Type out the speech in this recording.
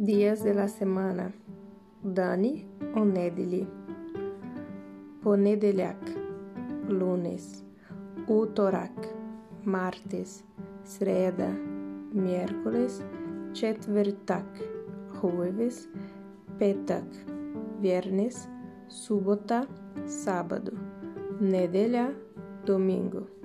Días de la semana. Dani o Nedili. Ponedeljak. Lunes. Utorak. Martes. Sreda. Miércoles. Četvrtak. Jueves. Petak. Viernes. Subota. Sábado. Nedelja. Domingo.